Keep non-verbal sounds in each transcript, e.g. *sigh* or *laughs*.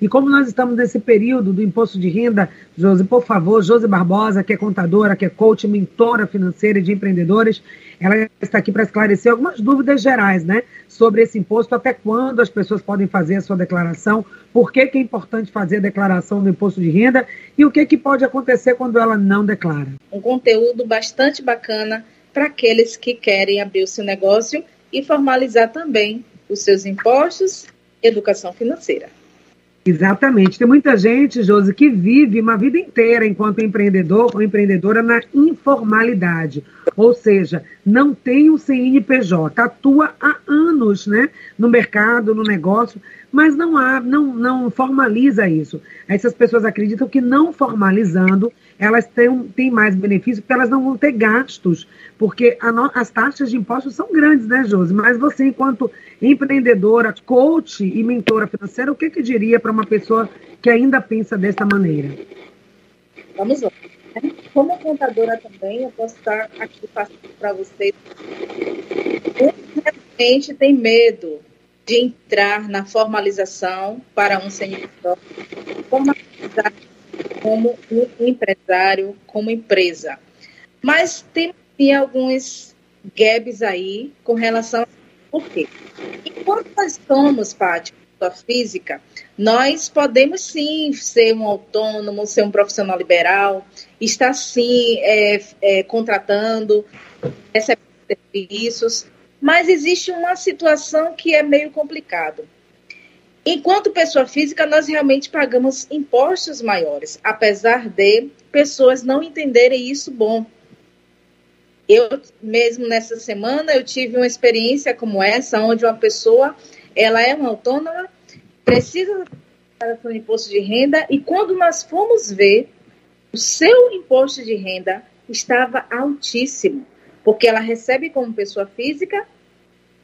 E como nós estamos nesse período do imposto de renda, Josi, por favor, Josi Barbosa, que é contadora, que é coach, mentora financeira de empreendedores, ela está aqui para esclarecer algumas dúvidas gerais, né, sobre esse imposto, até quando as pessoas podem fazer a sua declaração, por que, que é importante fazer a declaração do imposto de renda e o que, que pode acontecer quando ela não declara. Um conteúdo bastante bacana para aqueles que querem abrir o seu negócio e formalizar também os seus impostos educação financeira. Exatamente. Tem muita gente, Josi, que vive uma vida inteira enquanto empreendedor ou empreendedora na informalidade. Ou seja, não tem um CNPJ, atua há anos né, no mercado, no negócio, mas não há, não, não formaliza isso. Essas pessoas acreditam que não formalizando, elas têm, têm mais benefícios, porque elas não vão ter gastos, porque no, as taxas de impostos são grandes, né, Josi? Mas você, enquanto empreendedora, coach e mentora financeira, o que, que diria para uma pessoa que ainda pensa dessa maneira? Vamos lá. Como contadora também, eu posso estar aqui passando para vocês. Muita tem medo de entrar na formalização para um CNPJ, formalizar como um empresário, como empresa. Mas tem alguns gaps aí com relação a por quê? Enquanto nós somos, Paty, pessoa física, nós podemos sim ser um autônomo, ser um profissional liberal, estar sim é, é, contratando, recebendo serviços, mas existe uma situação que é meio complicado. Enquanto pessoa física, nós realmente pagamos impostos maiores, apesar de pessoas não entenderem isso bom. Eu mesmo nessa semana eu tive uma experiência como essa, onde uma pessoa, ela é uma autônoma, precisa de imposto de renda e quando nós fomos ver, o seu imposto de renda estava altíssimo, porque ela recebe como pessoa física,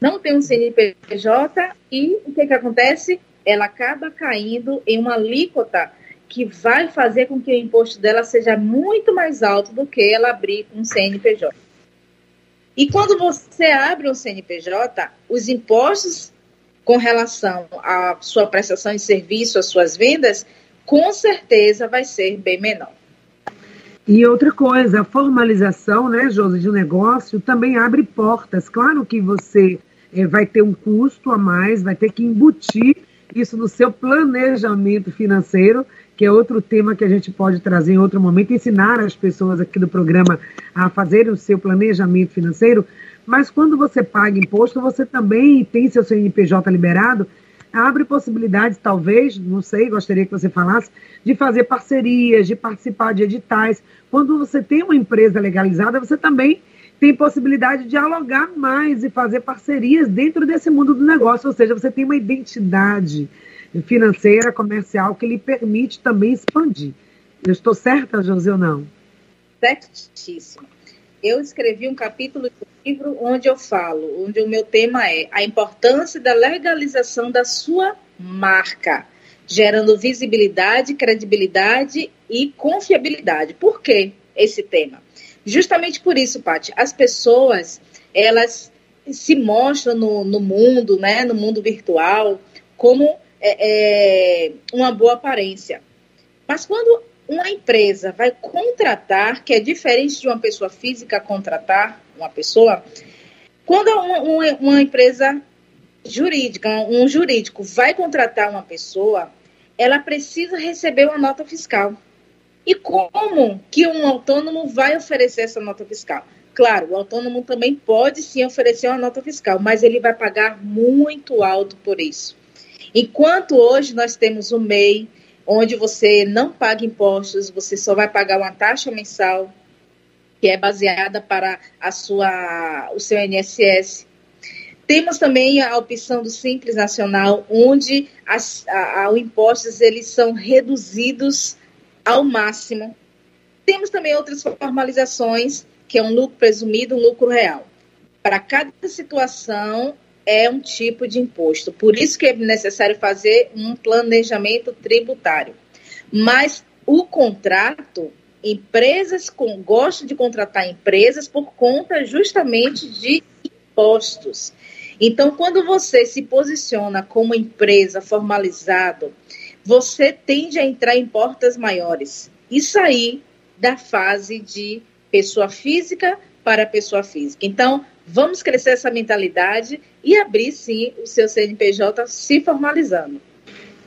não tem um CNPJ e o que que acontece? Ela acaba caindo em uma alíquota que vai fazer com que o imposto dela seja muito mais alto do que ela abrir um CNPJ. E quando você abre um CNPJ, os impostos com relação à sua prestação de serviço, às suas vendas, com certeza vai ser bem menor. E outra coisa, a formalização, né, Josi, de negócio também abre portas. Claro que você é, vai ter um custo a mais, vai ter que embutir isso no seu planejamento financeiro, que é outro tema que a gente pode trazer em outro momento, ensinar as pessoas aqui do programa a fazerem o seu planejamento financeiro. Mas quando você paga imposto, você também tem seu CNPJ liberado, abre possibilidades, talvez, não sei, gostaria que você falasse, de fazer parcerias, de participar de editais. Quando você tem uma empresa legalizada, você também tem possibilidade de dialogar mais e fazer parcerias dentro desse mundo do negócio, ou seja, você tem uma identidade financeira, comercial, que lhe permite também expandir. Eu estou certa, José, ou não? Certíssimo. Eu escrevi um capítulo do livro onde eu falo, onde o meu tema é a importância da legalização da sua marca, gerando visibilidade, credibilidade e confiabilidade. Por que esse tema? Justamente por isso, Paty, as pessoas, elas se mostram no, no mundo, né, no mundo virtual, como é, é, uma boa aparência. Mas quando uma empresa vai contratar, que é diferente de uma pessoa física contratar uma pessoa, quando uma, uma, uma empresa jurídica, um jurídico vai contratar uma pessoa, ela precisa receber uma nota fiscal. E como que um autônomo vai oferecer essa nota fiscal? Claro, o autônomo também pode sim oferecer uma nota fiscal, mas ele vai pagar muito alto por isso. Enquanto hoje nós temos o MEI, onde você não paga impostos, você só vai pagar uma taxa mensal que é baseada para a sua, o seu INSS. Temos também a opção do Simples Nacional, onde as a, a, os impostos eles são reduzidos ao máximo. Temos também outras formalizações, que é um lucro presumido, um lucro real. Para cada situação, é um tipo de imposto. Por isso que é necessário fazer um planejamento tributário. Mas o contrato, empresas com, gostam de contratar empresas por conta justamente de impostos. Então, quando você se posiciona como empresa formalizado, você tende a entrar em portas maiores e sair da fase de pessoa física para pessoa física. Então, vamos crescer essa mentalidade e abrir, sim, o seu CNPJ se formalizando.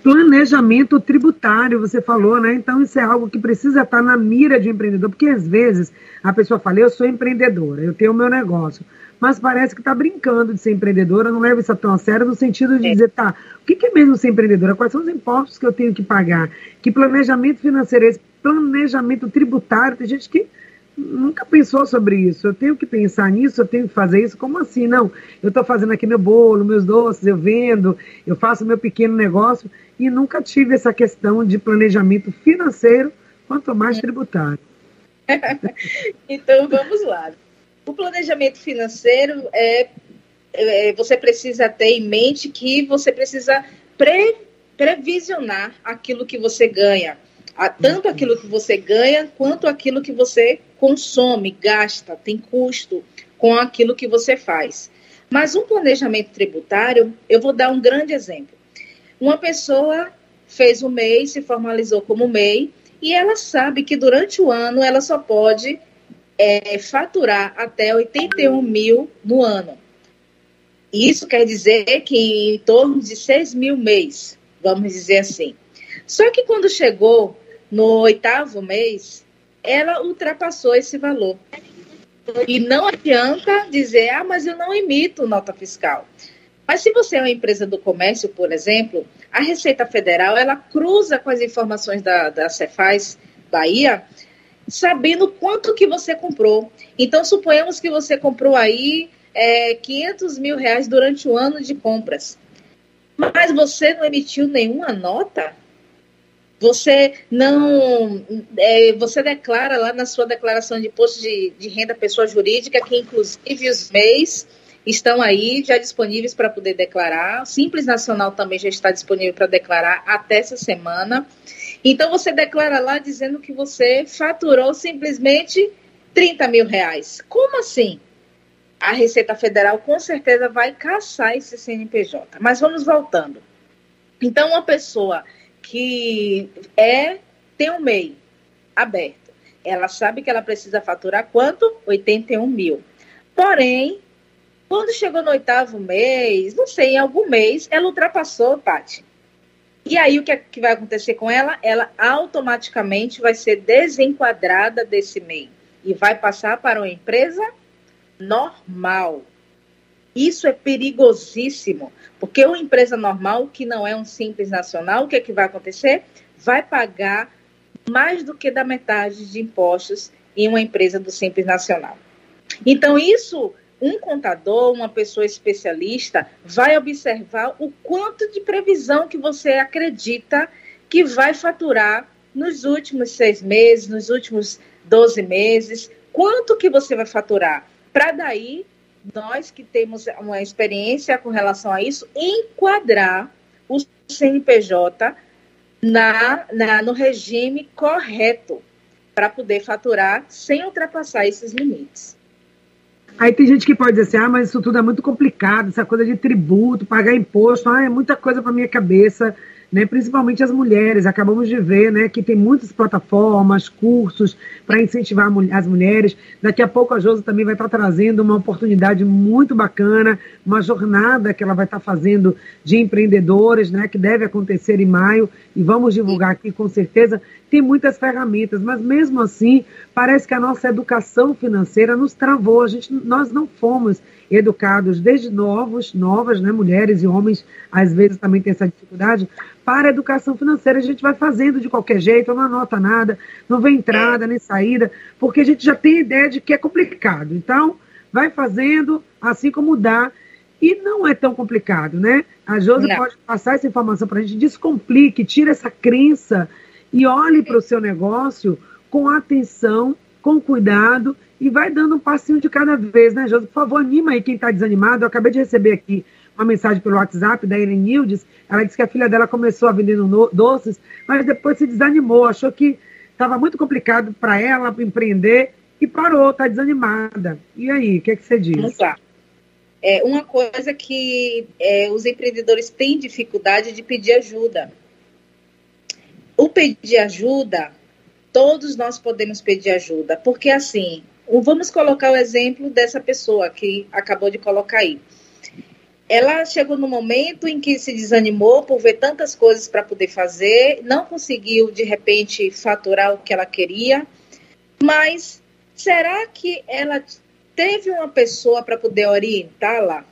Planejamento tributário, você falou, né? Então, isso é algo que precisa estar na mira de empreendedor, porque às vezes a pessoa fala, eu sou empreendedora, eu tenho o meu negócio, mas parece que está brincando de ser empreendedora, não leva isso tão a sério, no sentido de é. dizer, tá, o que é mesmo ser empreendedora? Quais são os impostos que eu tenho que pagar? Que planejamento financeiro é esse? Planejamento tributário, tem gente que nunca pensou sobre isso. Eu tenho que pensar nisso, eu tenho que fazer isso. Como assim? Não, eu estou fazendo aqui meu bolo, meus doces, eu vendo, eu faço meu pequeno negócio e nunca tive essa questão de planejamento financeiro, quanto mais tributário. *laughs* então vamos lá. O planejamento financeiro é, é, você precisa ter em mente que você precisa pre, previsionar aquilo que você ganha tanto aquilo que você ganha quanto aquilo que você consome, gasta, tem custo com aquilo que você faz. Mas um planejamento tributário, eu vou dar um grande exemplo. Uma pessoa fez o MEI, se formalizou como MEI, e ela sabe que durante o ano ela só pode é, faturar até 81 mil no ano. Isso quer dizer que em torno de 6 mil mês, vamos dizer assim. Só que quando chegou no oitavo mês, ela ultrapassou esse valor. E não adianta dizer, ah, mas eu não emito nota fiscal. Mas se você é uma empresa do comércio, por exemplo, a Receita Federal ela cruza com as informações da, da Cefaz Bahia, sabendo quanto que você comprou. Então, suponhamos que você comprou aí é, 500 mil reais durante o ano de compras. Mas você não emitiu nenhuma nota? Você não. É, você declara lá na sua declaração de imposto de, de renda pessoa jurídica que, inclusive, os MEIs estão aí já disponíveis para poder declarar. O Simples Nacional também já está disponível para declarar até essa semana. Então, você declara lá dizendo que você faturou simplesmente 30 mil reais. Como assim? A Receita Federal com certeza vai caçar esse CNPJ. Mas vamos voltando. Então, uma pessoa que é tem um MEI aberto. Ela sabe que ela precisa faturar quanto? 81 mil. Porém, quando chegou no oitavo mês, não sei, em algum mês, ela ultrapassou, Paty. E aí o que, é, que vai acontecer com ela? Ela automaticamente vai ser desenquadrada desse MEI e vai passar para uma empresa normal. Isso é perigosíssimo, porque uma empresa normal, que não é um simples nacional, o que, é que vai acontecer? Vai pagar mais do que da metade de impostos em uma empresa do simples nacional. Então, isso, um contador, uma pessoa especialista, vai observar o quanto de previsão que você acredita que vai faturar nos últimos seis meses, nos últimos 12 meses, quanto que você vai faturar, para daí nós que temos uma experiência com relação a isso, enquadrar o CNPJ na, na, no regime correto para poder faturar sem ultrapassar esses limites. Aí tem gente que pode dizer assim, ah, mas isso tudo é muito complicado, essa coisa de tributo, pagar imposto, ah, é muita coisa para minha cabeça né, principalmente as mulheres. Acabamos de ver né, que tem muitas plataformas, cursos para incentivar as mulheres. Daqui a pouco a Josi também vai estar trazendo uma oportunidade muito bacana, uma jornada que ela vai estar fazendo de empreendedores, né, que deve acontecer em maio, e vamos divulgar aqui com certeza. Tem muitas ferramentas, mas mesmo assim, parece que a nossa educação financeira nos travou. A gente, nós não fomos educados desde novos, novas, né, mulheres e homens, às vezes também tem essa dificuldade, para a educação financeira. A gente vai fazendo de qualquer jeito, não anota nada, não vê entrada nem saída, porque a gente já tem ideia de que é complicado. Então, vai fazendo assim como dá. E não é tão complicado, né? A Josi pode passar essa informação para a gente, descomplique, tire essa crença e olhe para o seu negócio com atenção, com cuidado e vai dando um passinho de cada vez, né, Josi? Por favor, anima aí quem está desanimado. Eu acabei de receber aqui uma mensagem pelo WhatsApp da Ellen Nildes. Ela disse que a filha dela começou a vender doces, mas depois se desanimou, achou que estava muito complicado para ela empreender e parou, está desanimada. E aí, o que, é que você diz? Lá. É, uma coisa que é, os empreendedores têm dificuldade de pedir ajuda. Pedir ajuda, todos nós podemos pedir ajuda, porque assim, vamos colocar o exemplo dessa pessoa que acabou de colocar aí. Ela chegou no momento em que se desanimou por ver tantas coisas para poder fazer, não conseguiu de repente faturar o que ela queria, mas será que ela teve uma pessoa para poder orientá-la?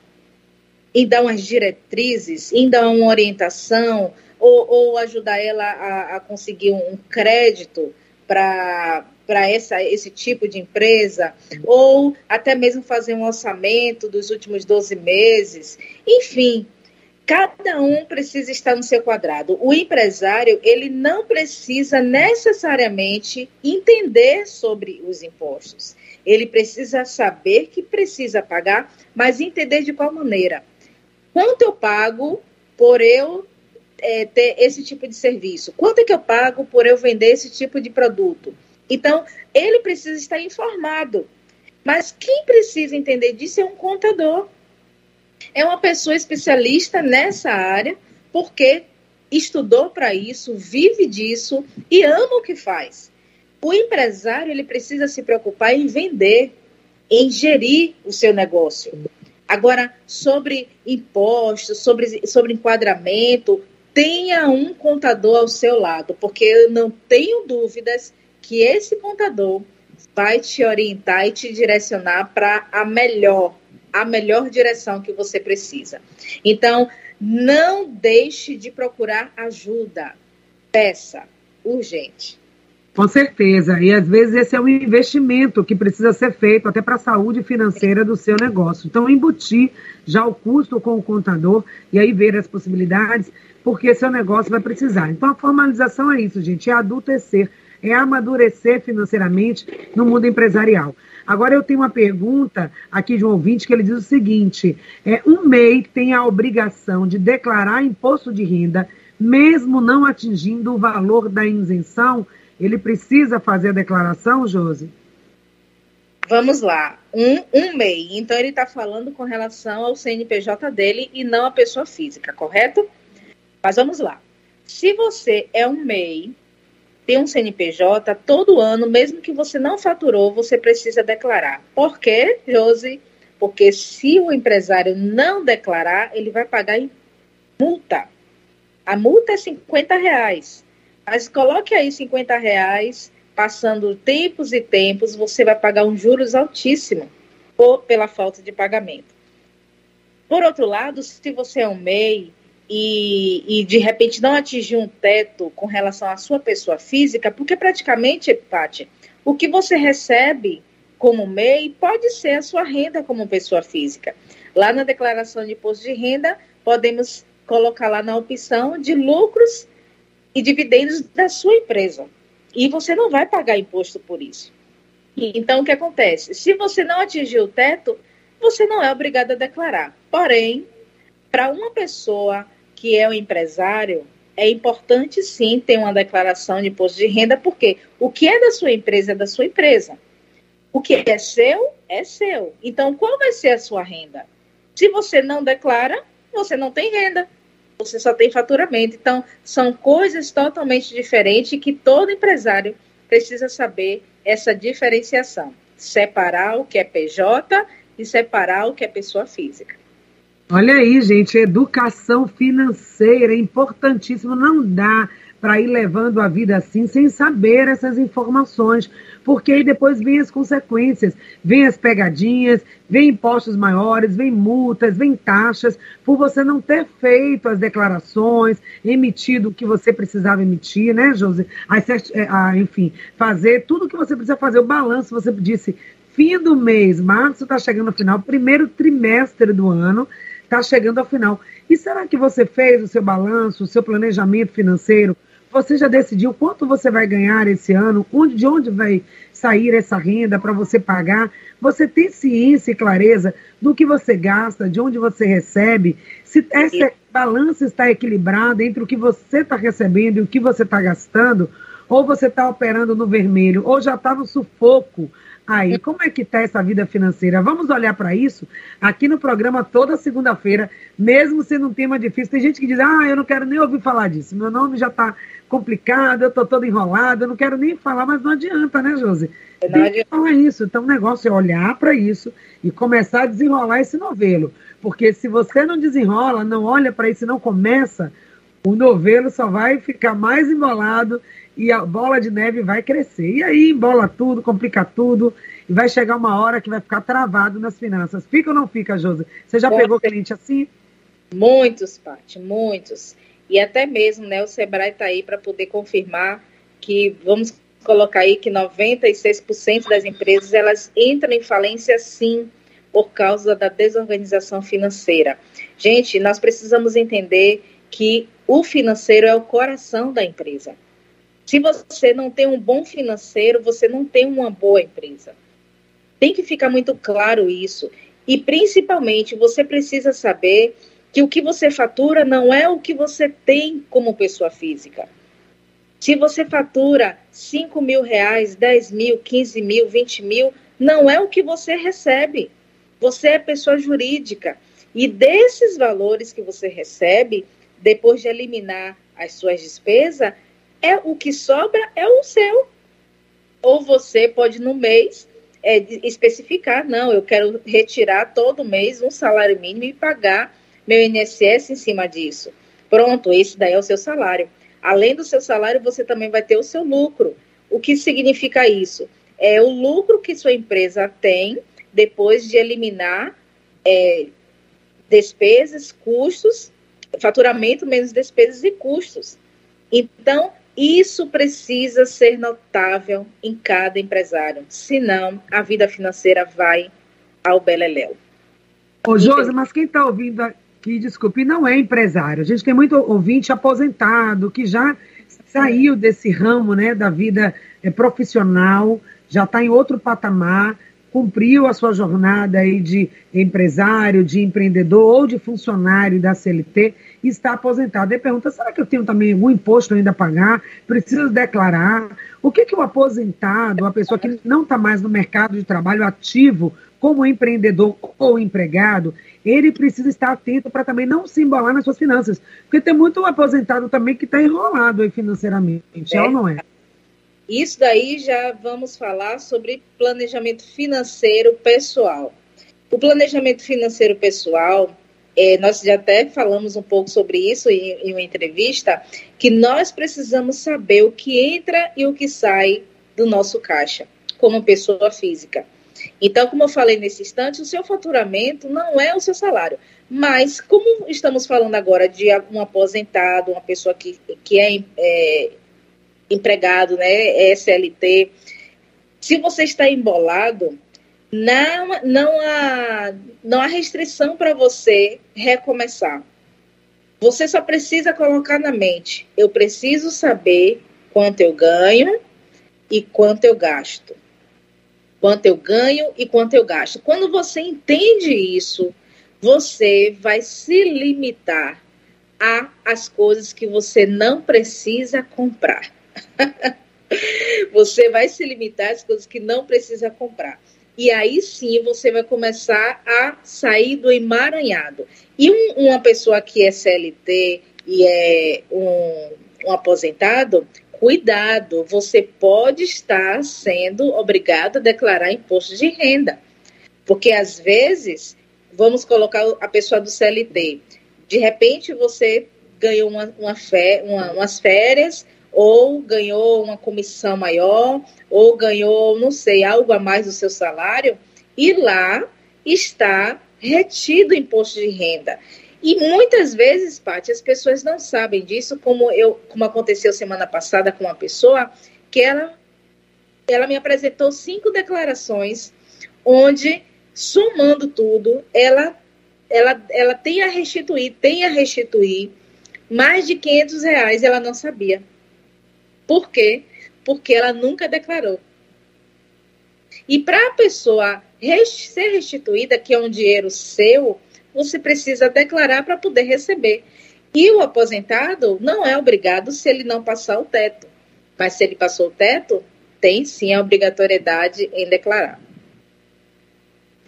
E dar umas diretrizes, e dar uma orientação, ou, ou ajudar ela a, a conseguir um crédito para esse tipo de empresa, ou até mesmo fazer um orçamento dos últimos 12 meses. Enfim, cada um precisa estar no seu quadrado. O empresário, ele não precisa necessariamente entender sobre os impostos. Ele precisa saber que precisa pagar, mas entender de qual maneira. Quanto eu pago por eu é, ter esse tipo de serviço? Quanto é que eu pago por eu vender esse tipo de produto? Então, ele precisa estar informado. Mas quem precisa entender disso é um contador. É uma pessoa especialista nessa área, porque estudou para isso, vive disso e ama o que faz. O empresário ele precisa se preocupar em vender, em gerir o seu negócio. Agora, sobre impostos, sobre, sobre enquadramento, tenha um contador ao seu lado, porque eu não tenho dúvidas que esse contador vai te orientar e te direcionar para a melhor, a melhor direção que você precisa. Então, não deixe de procurar ajuda. Peça, urgente. Com certeza. E às vezes esse é um investimento que precisa ser feito até para a saúde financeira do seu negócio. Então, embutir já o custo com o contador e aí ver as possibilidades porque seu negócio vai precisar. Então, a formalização é isso, gente, é adultecer, é amadurecer financeiramente no mundo empresarial. Agora, eu tenho uma pergunta aqui de um ouvinte que ele diz o seguinte: é, um MEI tem a obrigação de declarar imposto de renda, mesmo não atingindo o valor da isenção, ele precisa fazer a declaração, Josi? Vamos lá, um, um MEI. Então, ele está falando com relação ao CNPJ dele e não a pessoa física, correto? Mas vamos lá. Se você é um MEI, tem um CNPJ, todo ano, mesmo que você não faturou, você precisa declarar. Por quê, Josi? Porque se o empresário não declarar, ele vai pagar multa. A multa é 50 reais. Mas coloque aí 50 reais, passando tempos e tempos, você vai pagar um juros altíssimo por, pela falta de pagamento. Por outro lado, se você é um MEI, e, e, de repente não atingir um teto com relação à sua pessoa física, porque praticamente, Paty, o que você recebe como MEI pode ser a sua renda como pessoa física. Lá na declaração de imposto de renda, podemos colocar lá na opção de lucros e dividendos da sua empresa. E você não vai pagar imposto por isso. Então, o que acontece? Se você não atingir o teto, você não é obrigado a declarar. Porém, para uma pessoa que é o empresário, é importante sim ter uma declaração de imposto de renda, porque o que é da sua empresa é da sua empresa. O que é seu, é seu. Então, qual vai ser a sua renda? Se você não declara, você não tem renda. Você só tem faturamento. Então, são coisas totalmente diferentes que todo empresário precisa saber essa diferenciação. Separar o que é PJ e separar o que é pessoa física. Olha aí, gente, educação financeira é importantíssimo. Não dá para ir levando a vida assim sem saber essas informações, porque aí depois vem as consequências, vem as pegadinhas, vem impostos maiores, vem multas, vem taxas, por você não ter feito as declarações, emitido o que você precisava emitir, né, Josi? É, ah, enfim, fazer tudo o que você precisa fazer, o balanço, você disse, fim do mês, março está chegando ao final, primeiro trimestre do ano, está chegando ao final. E será que você fez o seu balanço, o seu planejamento financeiro? Você já decidiu quanto você vai ganhar esse ano? Onde, de onde vai sair essa renda para você pagar? Você tem ciência e clareza do que você gasta, de onde você recebe? Se essa balança está equilibrada entre o que você está recebendo e o que você está gastando? Ou você está operando no vermelho, ou já está no sufoco Aí, como é que está essa vida financeira? Vamos olhar para isso aqui no programa toda segunda-feira, mesmo sendo um tema difícil. Tem gente que diz, ah, eu não quero nem ouvir falar disso. Meu nome já está complicado, eu estou toda enrolada, eu não quero nem falar, mas não adianta, né, Josi? Não Tem adianta. que falar isso. Então, o negócio é olhar para isso e começar a desenrolar esse novelo. Porque se você não desenrola, não olha para isso não começa, o novelo só vai ficar mais embolado e a bola de neve vai crescer. E aí embola tudo, complica tudo, e vai chegar uma hora que vai ficar travado nas finanças. Fica ou não fica, Josi? Você já pegou cliente assim? Muitos, Paty, muitos. E até mesmo, né, o Sebrae está aí para poder confirmar que, vamos colocar aí que 96% das empresas, elas entram em falência sim, por causa da desorganização financeira. Gente, nós precisamos entender que o financeiro é o coração da empresa. Se você não tem um bom financeiro, você não tem uma boa empresa. Tem que ficar muito claro isso. E principalmente, você precisa saber que o que você fatura não é o que você tem como pessoa física. Se você fatura 5 mil reais, 10 mil, 15 mil, 20 mil, não é o que você recebe. Você é pessoa jurídica. E desses valores que você recebe, depois de eliminar as suas despesas, é o que sobra é o seu. Ou você pode no mês é, especificar, não, eu quero retirar todo mês um salário mínimo e pagar meu INSS em cima disso. Pronto, esse daí é o seu salário. Além do seu salário, você também vai ter o seu lucro. O que significa isso? É o lucro que sua empresa tem depois de eliminar é, despesas, custos, faturamento menos despesas e custos. Então, isso precisa ser notável em cada empresário, senão a vida financeira vai ao beleléu. Ô, Josi, mas quem está ouvindo aqui, desculpe, não é empresário. A gente tem muito ouvinte aposentado que já saiu desse ramo né, da vida é, profissional, já está em outro patamar, cumpriu a sua jornada aí de empresário, de empreendedor ou de funcionário da CLT e está aposentado. Ele pergunta: será que eu tenho também algum imposto ainda a pagar? Preciso declarar? O que, que o aposentado, uma pessoa que não está mais no mercado de trabalho ativo, como empreendedor ou empregado, ele precisa estar atento para também não se embolar nas suas finanças. Porque tem muito aposentado também que está enrolado financeiramente, é. ou não é? Isso daí já vamos falar sobre planejamento financeiro pessoal. O planejamento financeiro pessoal, é, nós já até falamos um pouco sobre isso em, em uma entrevista, que nós precisamos saber o que entra e o que sai do nosso caixa, como pessoa física. Então, como eu falei nesse instante, o seu faturamento não é o seu salário. Mas, como estamos falando agora de um aposentado, uma pessoa que, que é, é empregado, né, SLT, se você está embolado, não, não, há, não há restrição para você recomeçar. Você só precisa colocar na mente: eu preciso saber quanto eu ganho e quanto eu gasto. Quanto eu ganho e quanto eu gasto. Quando você entende isso, você vai se limitar a as coisas que você não precisa comprar. *laughs* você vai se limitar às coisas que não precisa comprar. E aí sim você vai começar a sair do emaranhado. E um, uma pessoa que é CLT e é um, um aposentado, cuidado, você pode estar sendo obrigado a declarar imposto de renda. Porque às vezes, vamos colocar a pessoa do CLT, de repente você ganhou uma, uma fé, uma, umas férias ou ganhou uma comissão maior, ou ganhou, não sei, algo a mais do seu salário, e lá está retido o imposto de renda. E muitas vezes, Paty, as pessoas não sabem disso, como eu, como aconteceu semana passada com uma pessoa que ela, ela me apresentou cinco declarações, onde somando tudo, ela, ela, ela tem a restituir, tem a restituir mais de 500 reais, ela não sabia. Por quê? Porque ela nunca declarou. E para a pessoa ser restituída, que é um dinheiro seu, você precisa declarar para poder receber. E o aposentado não é obrigado se ele não passar o teto. Mas se ele passou o teto, tem sim a obrigatoriedade em declarar.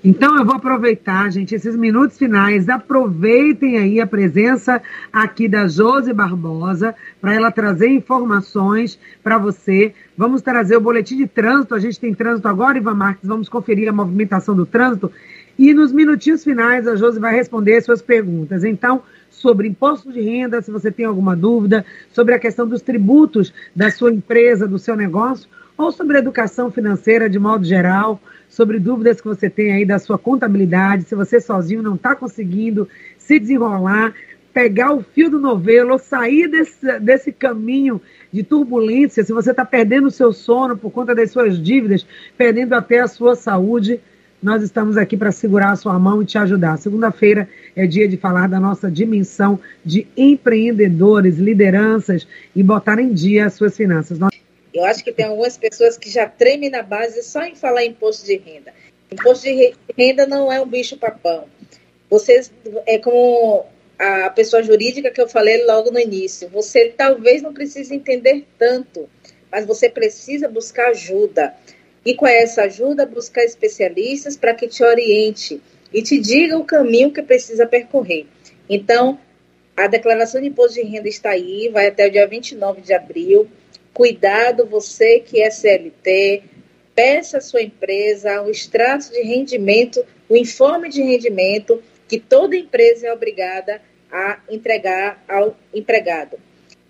Então eu vou aproveitar, gente, esses minutos finais. Aproveitem aí a presença aqui da Josi Barbosa para ela trazer informações para você. Vamos trazer o boletim de trânsito. A gente tem trânsito agora, Ivan Marques. Vamos conferir a movimentação do trânsito. E nos minutinhos finais a Josi vai responder as suas perguntas. Então, sobre imposto de renda, se você tem alguma dúvida, sobre a questão dos tributos da sua empresa, do seu negócio, ou sobre educação financeira de modo geral sobre dúvidas que você tem aí da sua contabilidade, se você sozinho não está conseguindo se desenrolar, pegar o fio do novelo, ou sair desse, desse caminho de turbulência, se você está perdendo o seu sono por conta das suas dívidas, perdendo até a sua saúde, nós estamos aqui para segurar a sua mão e te ajudar. Segunda-feira é dia de falar da nossa dimensão de empreendedores, lideranças e botar em dia as suas finanças. Nós... Eu acho que tem algumas pessoas que já tremem na base só em falar imposto de renda. Imposto de renda não é um bicho papão. Vocês, é como a pessoa jurídica que eu falei logo no início. Você talvez não precise entender tanto, mas você precisa buscar ajuda. E com essa ajuda, buscar especialistas para que te oriente e te diga o caminho que precisa percorrer. Então, a declaração de imposto de renda está aí, vai até o dia 29 de abril. Cuidado, você que é CLT, peça à sua empresa o extrato de rendimento, o informe de rendimento que toda empresa é obrigada a entregar ao empregado.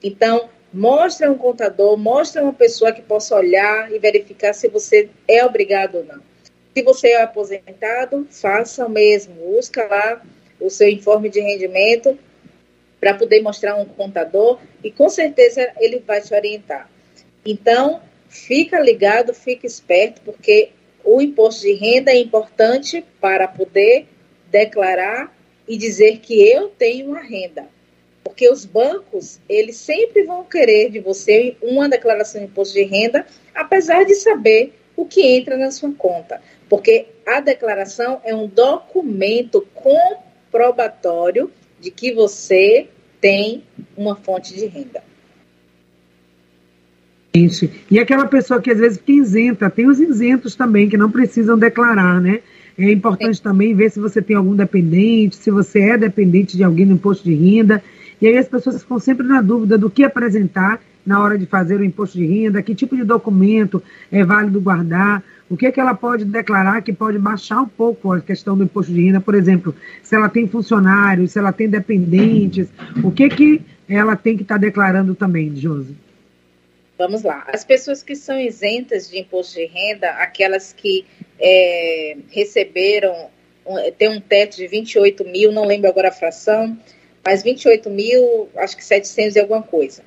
Então, mostre um contador, mostre uma pessoa que possa olhar e verificar se você é obrigado ou não. Se você é aposentado, faça o mesmo. Busca lá o seu informe de rendimento para poder mostrar um contador e com certeza ele vai te orientar. Então, fica ligado, fica esperto, porque o imposto de renda é importante para poder declarar e dizer que eu tenho uma renda. Porque os bancos, eles sempre vão querer de você uma declaração de imposto de renda, apesar de saber o que entra na sua conta. Porque a declaração é um documento comprobatório de que você tem uma fonte de renda. E aquela pessoa que às vezes fica isenta, tem os isentos também que não precisam declarar, né? É importante também ver se você tem algum dependente, se você é dependente de alguém no imposto de renda. E aí as pessoas ficam sempre na dúvida do que apresentar na hora de fazer o imposto de renda, que tipo de documento é válido guardar, o que, é que ela pode declarar que pode baixar um pouco a questão do imposto de renda, por exemplo, se ela tem funcionários, se ela tem dependentes, o que, que ela tem que estar tá declarando também, Josi? Vamos lá. As pessoas que são isentas de imposto de renda, aquelas que é, receberam, tem um teto de 28 mil, não lembro agora a fração, mas 28 mil, acho que 700 e alguma coisa.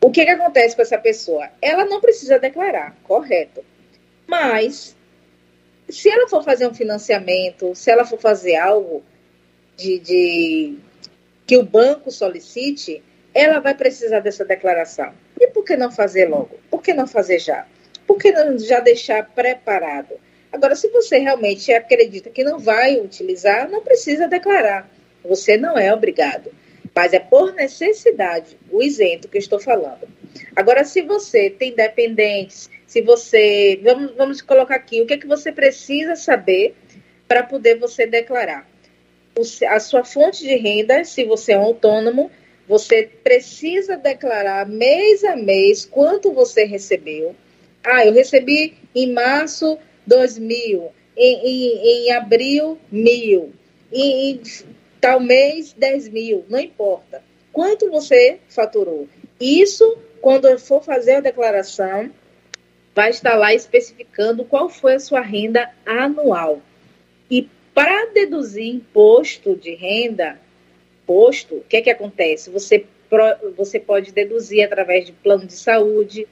O que, que acontece com essa pessoa? Ela não precisa declarar, correto. Mas, se ela for fazer um financiamento, se ela for fazer algo de, de que o banco solicite, ela vai precisar dessa declaração. Por que não fazer logo? Por que não fazer já? Por que não já deixar preparado? Agora, se você realmente acredita que não vai utilizar, não precisa declarar. Você não é obrigado. Mas é por necessidade, o isento que estou falando. Agora, se você tem dependentes, se você. Vamos, vamos colocar aqui, o que é que você precisa saber para poder você declarar? O, a sua fonte de renda, se você é um autônomo, você precisa declarar mês a mês quanto você recebeu. Ah, eu recebi em março 2 mil, em, em, em abril mil, em, em tal mês 10 mil, não importa. Quanto você faturou? Isso, quando for fazer a declaração, vai estar lá especificando qual foi a sua renda anual. E para deduzir imposto de renda, imposto, o que é que acontece? Você, você pode deduzir através de plano de saúde,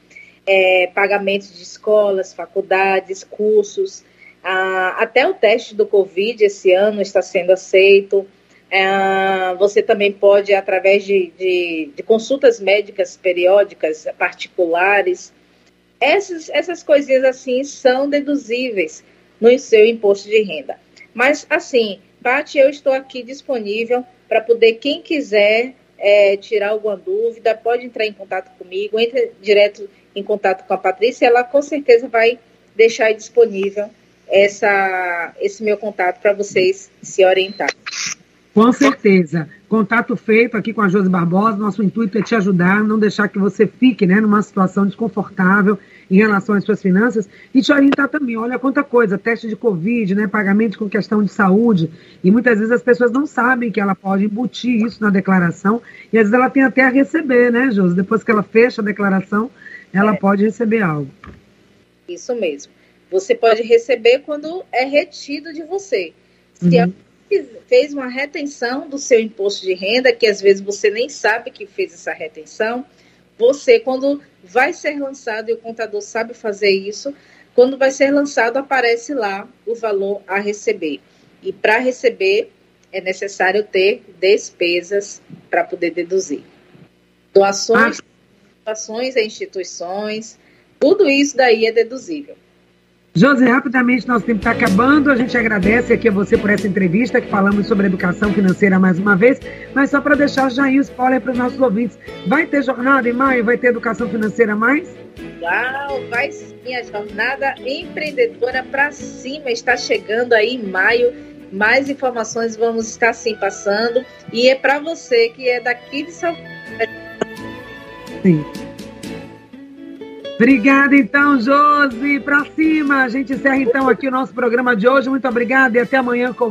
é, pagamentos de escolas, faculdades, cursos. Ah, até o teste do Covid esse ano está sendo aceito. Ah, você também pode, através de, de, de, consultas médicas periódicas particulares, essas, essas coisinhas assim são deduzíveis no seu imposto de renda. Mas, assim, Paty, eu estou aqui disponível para poder, quem quiser é, tirar alguma dúvida, pode entrar em contato comigo, entre direto em contato com a Patrícia, ela com certeza vai deixar disponível essa, esse meu contato para vocês se orientarem. Com certeza. Contato feito aqui com a Josi Barbosa. Nosso intuito é te ajudar, não deixar que você fique né, numa situação desconfortável em relação às suas finanças e te orientar também. Olha quanta coisa, teste de Covid, né, pagamento com questão de saúde. E muitas vezes as pessoas não sabem que ela pode embutir isso na declaração e às vezes ela tem até a receber, né, Josi? Depois que ela fecha a declaração, ela é. pode receber algo. Isso mesmo. Você pode receber quando é retido de você. Se uhum fez uma retenção do seu imposto de renda, que às vezes você nem sabe que fez essa retenção, você, quando vai ser lançado, e o contador sabe fazer isso, quando vai ser lançado, aparece lá o valor a receber. E para receber, é necessário ter despesas para poder deduzir. Doações, ah. doações a instituições, tudo isso daí é deduzível. Josi, rapidamente, nosso tempo está acabando. A gente agradece aqui a você por essa entrevista, que falamos sobre educação financeira mais uma vez. Mas só para deixar já aí o spoiler para os nossos ouvintes: vai ter jornada em maio? Vai ter educação financeira mais? Uau, vai sim. A jornada empreendedora para cima está chegando aí em maio. Mais informações vamos estar sim passando. E é para você que é daqui de São Paulo. Sim. Obrigada, então, Josi. Para cima. A gente encerra, então, aqui o nosso programa de hoje. Muito obrigada e até amanhã com